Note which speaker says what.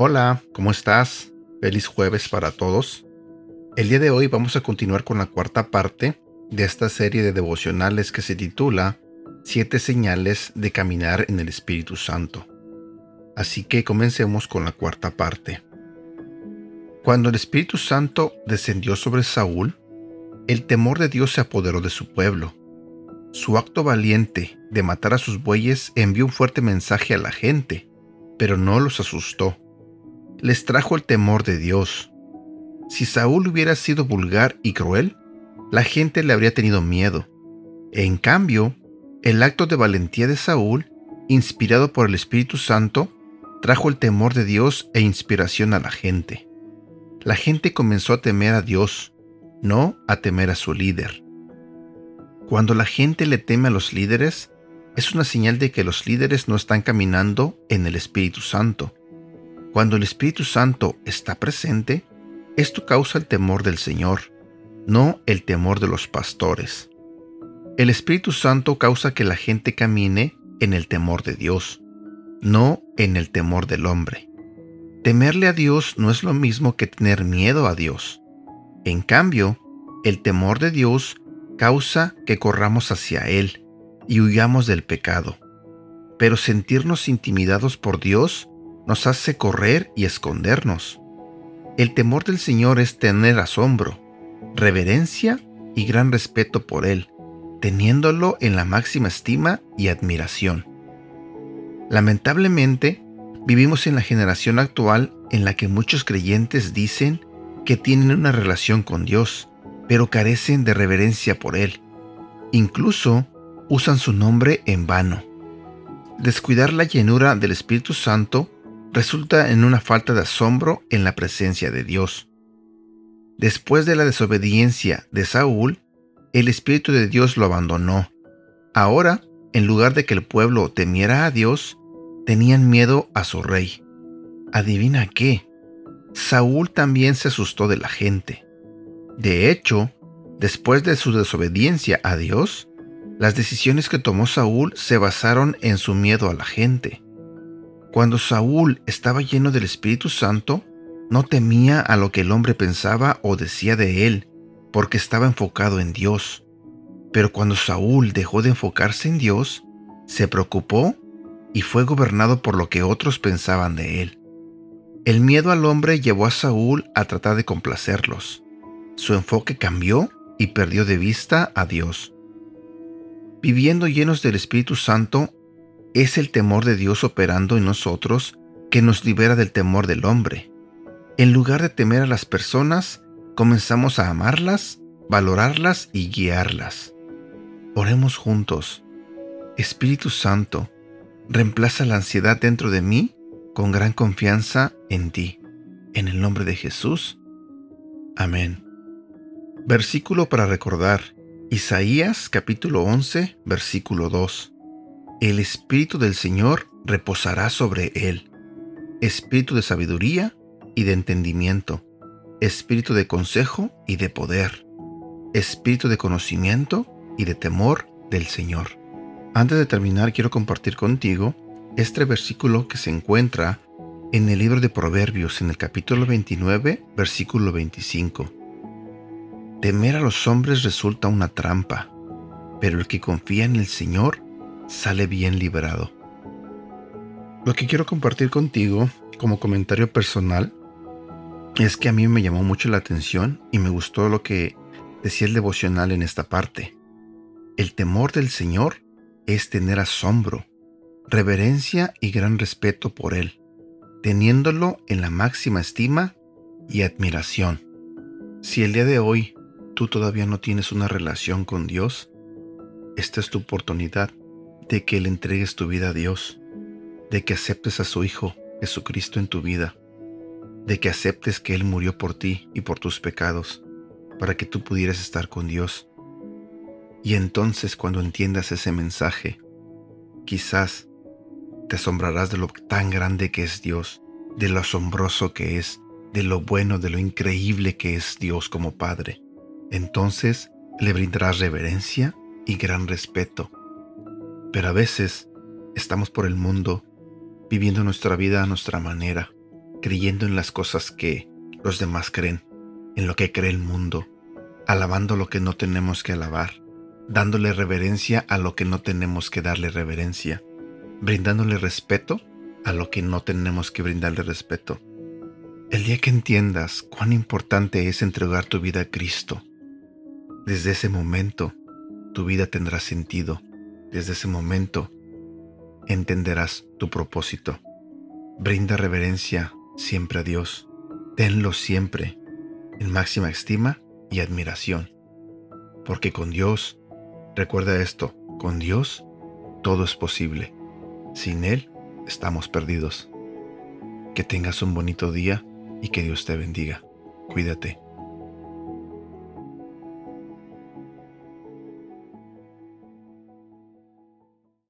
Speaker 1: Hola, ¿cómo estás? Feliz jueves para todos. El día de hoy vamos a continuar con la cuarta parte de esta serie de devocionales que se titula Siete señales de caminar en el Espíritu Santo. Así que comencemos con la cuarta parte. Cuando el Espíritu Santo descendió sobre Saúl, el temor de Dios se apoderó de su pueblo. Su acto valiente de matar a sus bueyes envió un fuerte mensaje a la gente, pero no los asustó. Les trajo el temor de Dios. Si Saúl hubiera sido vulgar y cruel, la gente le habría tenido miedo. En cambio, el acto de valentía de Saúl, inspirado por el Espíritu Santo, trajo el temor de Dios e inspiración a la gente. La gente comenzó a temer a Dios, no a temer a su líder. Cuando la gente le teme a los líderes, es una señal de que los líderes no están caminando en el Espíritu Santo. Cuando el Espíritu Santo está presente, esto causa el temor del Señor, no el temor de los pastores. El Espíritu Santo causa que la gente camine en el temor de Dios no en el temor del hombre. Temerle a Dios no es lo mismo que tener miedo a Dios. En cambio, el temor de Dios causa que corramos hacia Él y huyamos del pecado. Pero sentirnos intimidados por Dios nos hace correr y escondernos. El temor del Señor es tener asombro, reverencia y gran respeto por Él, teniéndolo en la máxima estima y admiración. Lamentablemente, vivimos en la generación actual en la que muchos creyentes dicen que tienen una relación con Dios, pero carecen de reverencia por Él. Incluso usan su nombre en vano. Descuidar la llenura del Espíritu Santo resulta en una falta de asombro en la presencia de Dios. Después de la desobediencia de Saúl, el Espíritu de Dios lo abandonó. Ahora, en lugar de que el pueblo temiera a Dios, tenían miedo a su rey. Adivina qué, Saúl también se asustó de la gente. De hecho, después de su desobediencia a Dios, las decisiones que tomó Saúl se basaron en su miedo a la gente. Cuando Saúl estaba lleno del Espíritu Santo, no temía a lo que el hombre pensaba o decía de él, porque estaba enfocado en Dios. Pero cuando Saúl dejó de enfocarse en Dios, se preocupó y fue gobernado por lo que otros pensaban de él. El miedo al hombre llevó a Saúl a tratar de complacerlos. Su enfoque cambió y perdió de vista a Dios. Viviendo llenos del Espíritu Santo, es el temor de Dios operando en nosotros que nos libera del temor del hombre. En lugar de temer a las personas, comenzamos a amarlas, valorarlas y guiarlas. Oremos juntos. Espíritu Santo, Reemplaza la ansiedad dentro de mí con gran confianza en ti. En el nombre de Jesús. Amén. Versículo para recordar. Isaías capítulo 11, versículo 2. El Espíritu del Señor reposará sobre él. Espíritu de sabiduría y de entendimiento. Espíritu de consejo y de poder. Espíritu de conocimiento y de temor del Señor. Antes de terminar, quiero compartir contigo este versículo que se encuentra en el libro de Proverbios, en el capítulo 29, versículo 25. Temer a los hombres resulta una trampa, pero el que confía en el Señor sale bien liberado. Lo que quiero compartir contigo como comentario personal es que a mí me llamó mucho la atención y me gustó lo que decía el devocional en esta parte. El temor del Señor es tener asombro, reverencia y gran respeto por Él, teniéndolo en la máxima estima y admiración. Si el día de hoy tú todavía no tienes una relación con Dios, esta es tu oportunidad de que le entregues tu vida a Dios, de que aceptes a su Hijo Jesucristo en tu vida, de que aceptes que Él murió por ti y por tus pecados, para que tú pudieras estar con Dios y entonces cuando entiendas ese mensaje, quizás te asombrarás de lo tan grande que es Dios, de lo asombroso que es, de lo bueno, de lo increíble que es Dios como Padre. Entonces le brindarás reverencia y gran respeto. Pero a veces estamos por el mundo viviendo nuestra vida a nuestra manera, creyendo en las cosas que los demás creen, en lo que cree el mundo, alabando lo que no tenemos que alabar, dándole reverencia a lo que no tenemos que darle reverencia, brindándole respeto a lo que no tenemos que brindarle respeto. El día que entiendas cuán importante es entregar tu vida a Cristo, desde ese momento tu vida tendrá sentido. Desde ese momento entenderás tu propósito. Brinda reverencia siempre a Dios. Tenlo siempre en máxima estima y admiración. Porque con Dios, recuerda esto, con Dios todo es posible. Sin Él estamos perdidos. Que tengas un bonito día y que Dios te bendiga. Cuídate.